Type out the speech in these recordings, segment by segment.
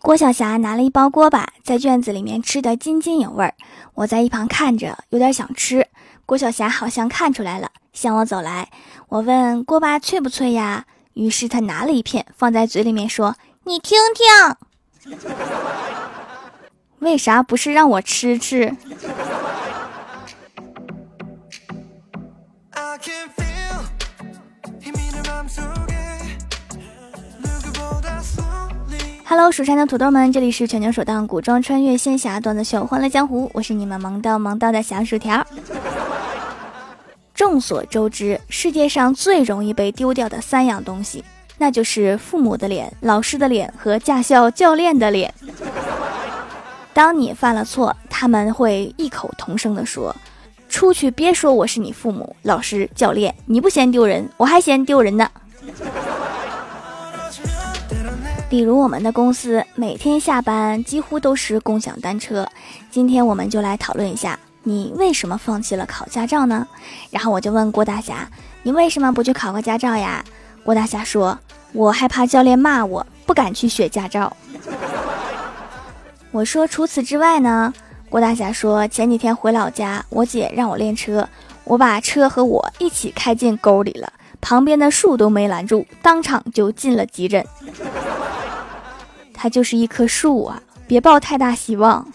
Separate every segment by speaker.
Speaker 1: 郭晓霞拿了一包锅巴，在院子里面吃得津津有味儿。我在一旁看着，有点想吃。郭晓霞好像看出来了，向我走来。我问锅巴脆不脆呀？于是她拿了一片放在嘴里面说：“你听听。”为啥不是让我吃吃？Hello，蜀山的土豆们，这里是全球首档古装穿越仙侠段子秀《欢乐江湖》，我是你们萌到萌到的小薯条。众所周知，世界上最容易被丢掉的三样东西，那就是父母的脸、老师的脸和驾校教练的脸。当你犯了错，他们会异口同声地说：“出去别说我是你父母、老师、教练，你不嫌丢人，我还嫌丢人呢。”比如我们的公司每天下班几乎都是共享单车，今天我们就来讨论一下，你为什么放弃了考驾照呢？然后我就问郭大侠，你为什么不去考个驾照呀？郭大侠说，我害怕教练骂我，不敢去学驾照。我说除此之外呢？郭大侠说，前几天回老家，我姐让我练车，我把车和我一起开进沟里了，旁边的树都没拦住，当场就进了急诊。它就是一棵树啊，别抱太大希望。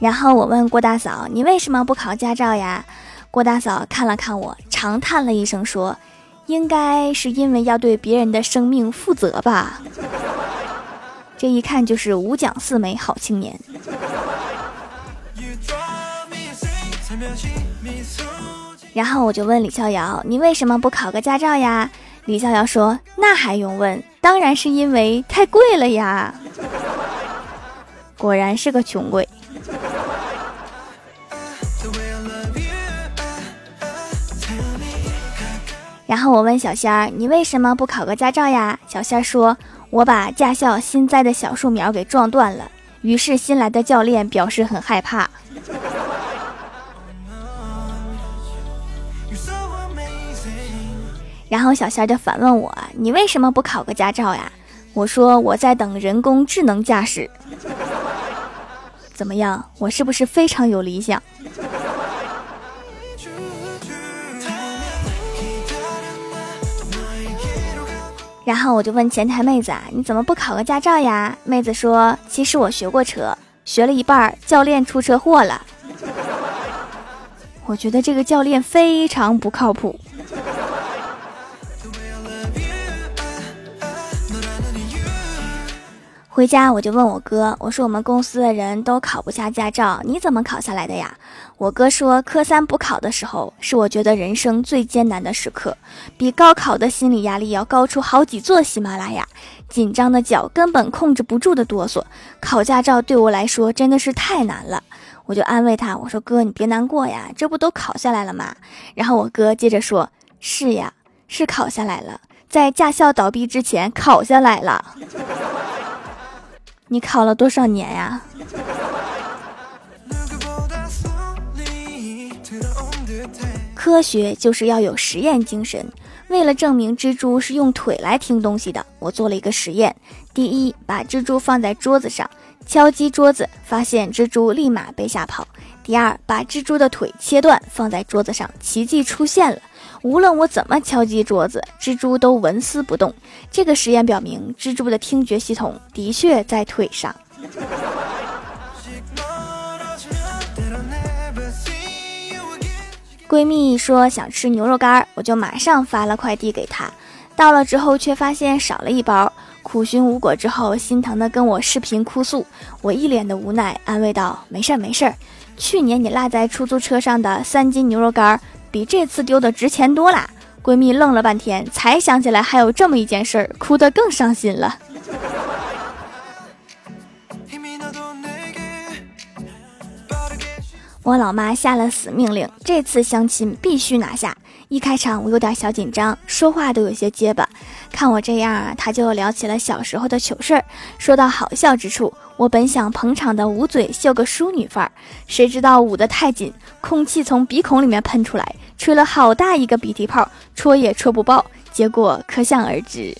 Speaker 1: 然后我问郭大嫂：“你为什么不考驾照呀？”郭大嫂看了看我，长叹了一声说：“应该是因为要对别人的生命负责吧。”这一看就是五讲四美好青年。然后我就问李逍遥：“你为什么不考个驾照呀？”李逍遥说：“那还用问？当然是因为太贵了呀！” 果然是个穷鬼。然后我问小仙儿：“你为什么不考个驾照呀？”小仙儿说：“我把驾校新栽的小树苗给撞断了。”于是新来的教练表示很害怕。然后小仙就反问我：“你为什么不考个驾照呀？”我说：“我在等人工智能驾驶。”怎么样？我是不是非常有理想？然后我就问前台妹子：“啊，你怎么不考个驾照呀？”妹子说：“其实我学过车，学了一半，教练出车祸了。”我觉得这个教练非常不靠谱。回家我就问我哥，我说我们公司的人都考不下驾照，你怎么考下来的呀？我哥说，科三补考的时候是我觉得人生最艰难的时刻，比高考的心理压力要高出好几座喜马拉雅，紧张的脚根本控制不住的哆嗦。考驾照对我来说真的是太难了，我就安慰他，我说哥你别难过呀，这不都考下来了吗？然后我哥接着说，是呀，是考下来了，在驾校倒闭之前考下来了。你考了多少年呀？科学就是要有实验精神。为了证明蜘蛛是用腿来听东西的，我做了一个实验。第一，把蜘蛛放在桌子上，敲击桌子，发现蜘蛛立马被吓跑。第二，把蜘蛛的腿切断，放在桌子上，奇迹出现了。无论我怎么敲击桌子，蜘蛛都纹丝不动。这个实验表明，蜘蛛的听觉系统的确在腿上。闺蜜说想吃牛肉干，我就马上发了快递给她。到了之后，却发现少了一包，苦寻无果之后，心疼的跟我视频哭诉。我一脸的无奈，安慰道：“没事儿，没事儿。去年你落在出租车上的三斤牛肉干。”比这次丢的值钱多啦！闺蜜愣了半天，才想起来还有这么一件事儿，哭得更伤心了。我老妈下了死命令，这次相亲必须拿下。一开场我有点小紧张，说话都有些结巴。看我这样啊，她就聊起了小时候的糗事儿。说到好笑之处，我本想捧场的捂嘴秀个淑女范儿，谁知道捂得太紧，空气从鼻孔里面喷出来。吹了好大一个鼻涕泡，戳也戳不爆，结果可想而知。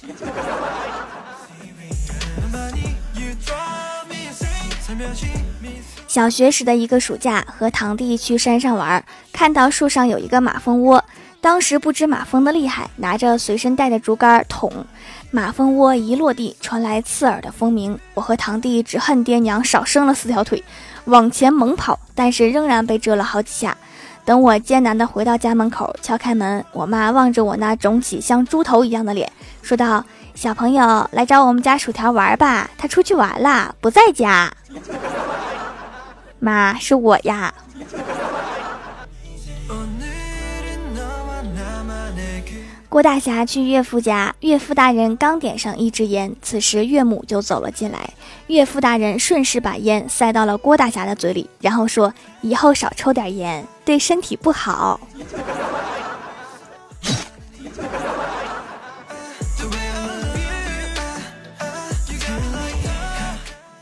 Speaker 1: 小学时的一个暑假，和堂弟去山上玩，看到树上有一个马蜂窝。当时不知马蜂的厉害，拿着随身带的竹竿捅，马蜂窝一落地，传来刺耳的蜂鸣。我和堂弟只恨爹娘少生了四条腿，往前猛跑，但是仍然被蛰了好几下。等我艰难地回到家门口，敲开门，我妈望着我那肿起像猪头一样的脸，说道：“小朋友来找我们家薯条玩吧，他出去玩了，不在家。”妈，是我呀。郭大侠去岳父家，岳父大人刚点上一支烟，此时岳母就走了进来。岳父大人顺势把烟塞到了郭大侠的嘴里，然后说：“以后少抽点烟，对身体不好。”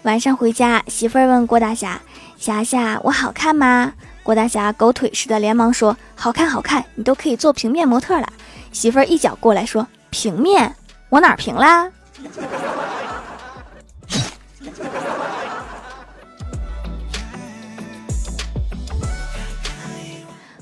Speaker 1: 晚上回家，媳妇儿问郭大侠：“侠侠，我好看吗？”郭大侠狗腿似的连忙说：“好看，好看，你都可以做平面模特了。”媳妇儿一脚过来说：“平面，我哪平啦？”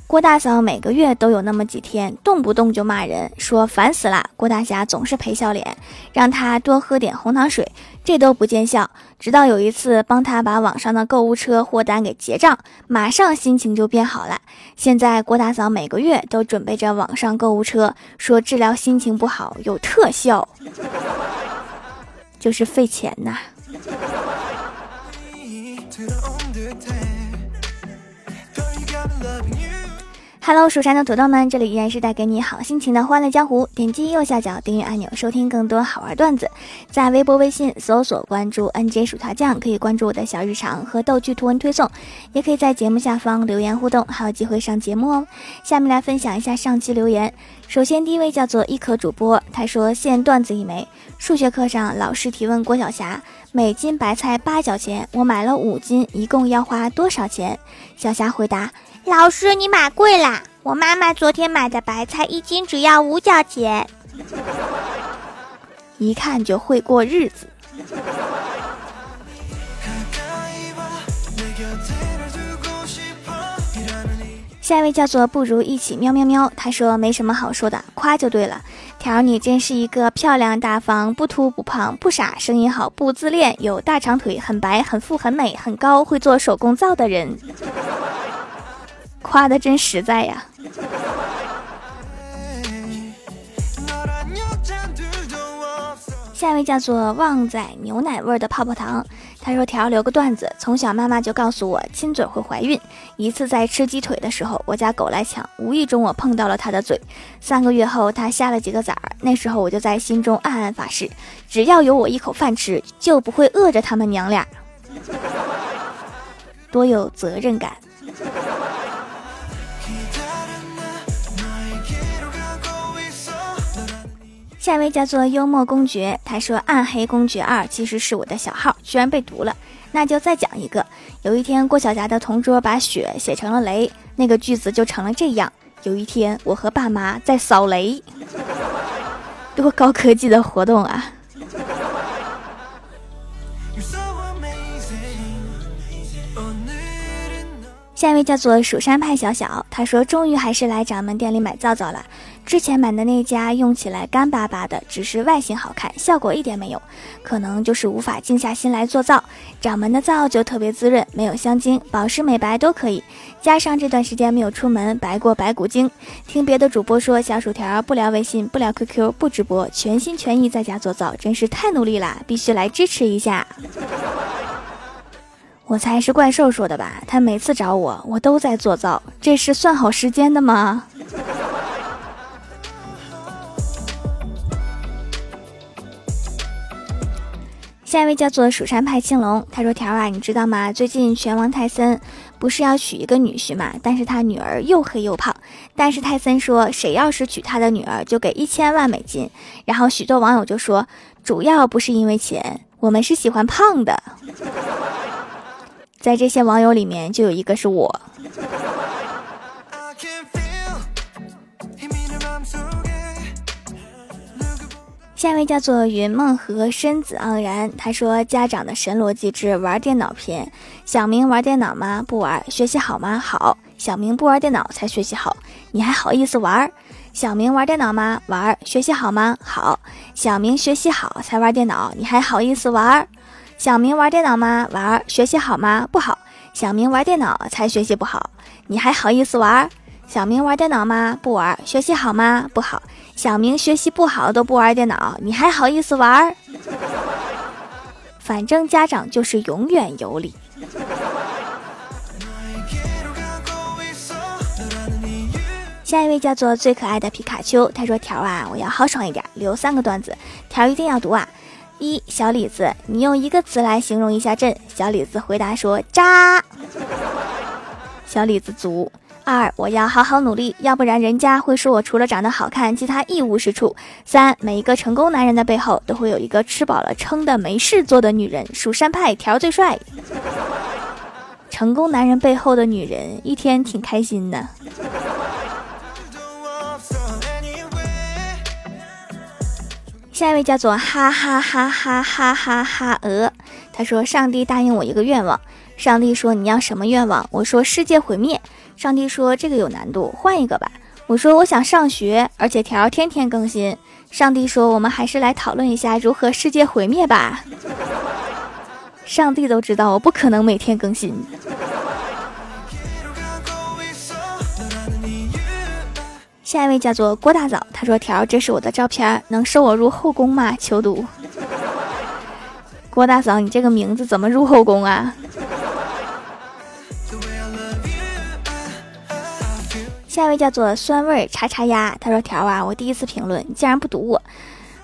Speaker 1: 郭大嫂每个月都有那么几天，动不动就骂人，说烦死了。郭大侠总是陪笑脸，让他多喝点红糖水，这都不见效。直到有一次帮他把网上的购物车货单给结账，马上心情就变好了。现在郭大嫂每个月都准备着网上购物车，说治疗心情不好有特效，就是费钱呐。Hello，蜀山的土豆们，这里依然是带给你好心情的欢乐江湖。点击右下角订阅按钮，收听更多好玩段子。在微博、微信搜索关注 NJ 薯条酱，可以关注我的小日常和逗趣图文推送，也可以在节目下方留言互动，还有机会上节目哦。下面来分享一下上期留言。首先，第一位叫做一可主播，他说现段子一枚。数学课上，老师提问郭晓霞，每斤白菜八角钱，我买了五斤，一共要花多少钱？小霞回答。老师，你买贵啦！我妈妈昨天买的白菜一斤只要五角钱，一看就会过日子。下一位叫做不如一起喵喵喵，他说没什么好说的，夸就对了。条，你真是一个漂亮大方、不秃不胖、不傻、声音好、不自恋、有大长腿、很白、很富、很美、很高、会做手工皂的人。夸的真实在呀！下一位叫做旺仔牛奶味的泡泡糖，他说：“条留个段子，从小妈妈就告诉我亲嘴会怀孕。一次在吃鸡腿的时候，我家狗来抢，无意中我碰到了它的嘴。三个月后，它下了几个崽儿。那时候我就在心中暗暗发誓，只要有我一口饭吃，就不会饿着他们娘俩。多有责任感。”下一位叫做幽默公爵，他说《暗黑公爵二》其实是我的小号，居然被毒了，那就再讲一个。有一天，郭晓霞的同桌把雪写成了雷，那个句子就成了这样：有一天，我和爸妈在扫雷，多高科技的活动啊！下一位叫做蜀山派小小，他说终于还是来掌门店里买皂皂了。之前买的那家用起来干巴巴的，只是外形好看，效果一点没有。可能就是无法静下心来做皂。掌门的皂就特别滋润，没有香精，保湿美白都可以。加上这段时间没有出门，白过白骨精。听别的主播说，小薯条不聊微信，不聊 QQ，不直播，全心全意在家做皂，真是太努力啦！必须来支持一下。我猜是怪兽说的吧？他每次找我，我都在做皂，这是算好时间的吗？下一位叫做蜀山派青龙，他说：“条啊，你知道吗？最近拳王泰森不是要娶一个女婿嘛？但是他女儿又黑又胖，但是泰森说，谁要是娶他的女儿，就给一千万美金。然后许多网友就说，主要不是因为钱，我们是喜欢胖的。”在这些网友里面，就有一个是我。下一位叫做云梦和身子盎然，他说：“家长的神逻辑之玩电脑篇，小明玩电脑吗？不玩。学习好吗？好。小明不玩电脑才学习好，你还好意思玩？小明玩电脑吗？玩。学习好吗？好。小明学习好才玩电脑，你还好意思玩？小明玩电脑吗？玩。学习好吗？不好。小明玩电脑才学习不好，你还好意思玩？小明玩电脑吗？不玩。学习好吗？不好。”小明学习不好都不玩电脑，你还好意思玩？反正家长就是永远有理。下一位叫做最可爱的皮卡丘，他说：“条啊，我要豪爽一点，留三个段子，条一定要读啊。”一小李子，你用一个词来形容一下朕。小李子回答说：“渣。”小李子足。二，我要好好努力，要不然人家会说我除了长得好看，其他一无是处。三，每一个成功男人的背后都会有一个吃饱了撑的没事做的女人。蜀山派条最帅。成功男人背后的女人一天挺开心的。下一位叫做哈哈哈哈哈哈哈鹅，他说：“上帝答应我一个愿望。”上帝说：“你要什么愿望？”我说：“世界毁灭。”上帝说：“这个有难度，换一个吧。”我说：“我想上学，而且条天天更新。”上帝说：“我们还是来讨论一下如何世界毁灭吧。”上帝都知道我不可能每天更新。下一位叫做郭大嫂，他说：“条，这是我的照片，能收我入后宫吗？求读。”郭大嫂，你这个名字怎么入后宫啊？下一位叫做酸味茶茶鸭，他说：“条啊，我第一次评论，你竟然不读我。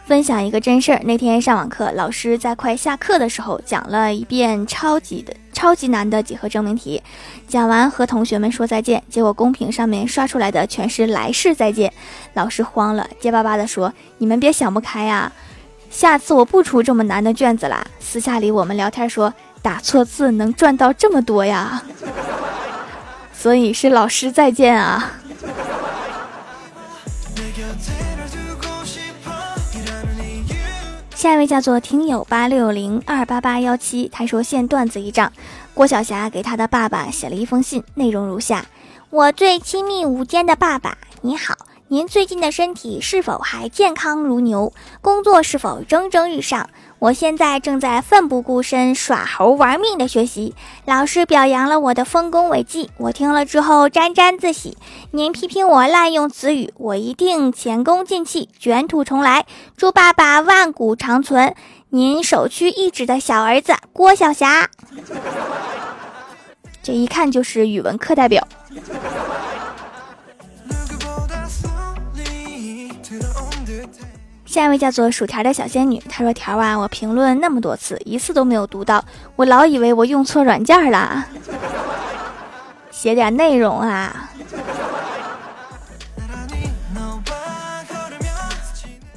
Speaker 1: 分享一个真事儿，那天上网课，老师在快下课的时候讲了一遍超级的超级难的几何证明题，讲完和同学们说再见，结果公屏上面刷出来的全是来世再见，老师慌了，结巴巴的说：你们别想不开呀，下次我不出这么难的卷子啦。私下里我们聊天说，打错字能赚到这么多呀。”所以是老师再见啊！下一位叫做听友八六零二八八幺七，他说现段子一张，郭晓霞给他的爸爸写了一封信，内容如下：我最亲密无间的爸爸，你好。您最近的身体是否还健康如牛？工作是否蒸蒸日上？我现在正在奋不顾身、耍猴玩命的学习。老师表扬了我的丰功伟绩，我听了之后沾沾自喜。您批评我滥用词语，我一定前功尽弃，卷土重来。祝爸爸万古长存！您首屈一指的小儿子郭晓霞，这一看就是语文课代表。下一位叫做薯条的小仙女，她说：“条啊，我评论那么多次，一次都没有读到，我老以为我用错软件了，写点内容啊。”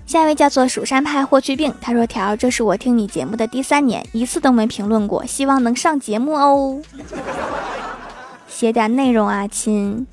Speaker 1: 下一位叫做蜀山派霍去病，他说：“条，这是我听你节目的第三年，一次都没评论过，希望能上节目哦，写点内容啊，亲。”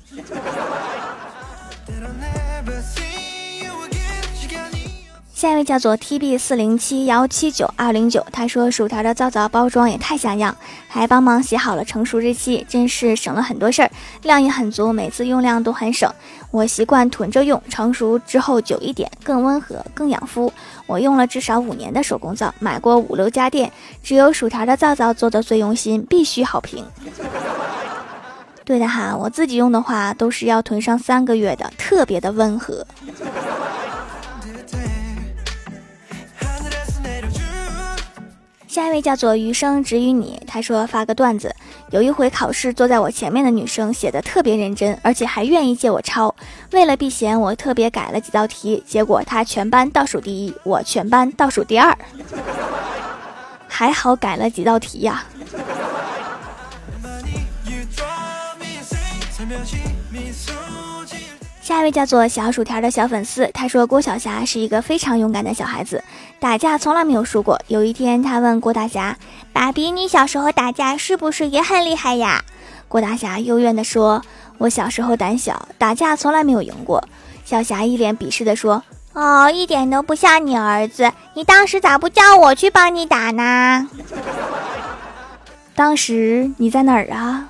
Speaker 1: 下一位叫做 T B 四零七幺七九二零九，他说薯条的皂皂包装也太像样，还帮忙写好了成熟日期，真是省了很多事儿，量也很足，每次用量都很省。我习惯囤着用，成熟之后久一点，更温和，更养肤。我用了至少五年的手工皂，买过五六家店，只有薯条的皂皂做的最用心，必须好评。对的哈，我自己用的话都是要囤上三个月的，特别的温和。下一位叫做余生只与你，他说发个段子，有一回考试坐在我前面的女生写的特别认真，而且还愿意借我抄。为了避嫌，我特别改了几道题，结果她全班倒数第一，我全班倒数第二。还好改了几道题呀。下一位叫做小薯条的小粉丝，他说郭晓霞是一个非常勇敢的小孩子，打架从来没有输过。有一天，他问郭大侠：“爸比，你小时候打架是不是也很厉害呀？”郭大侠幽怨地说：“我小时候胆小，打架从来没有赢过。”小霞一脸鄙视地说：“哦，一点都不像你儿子，你当时咋不叫我去帮你打呢？当时你在哪儿啊？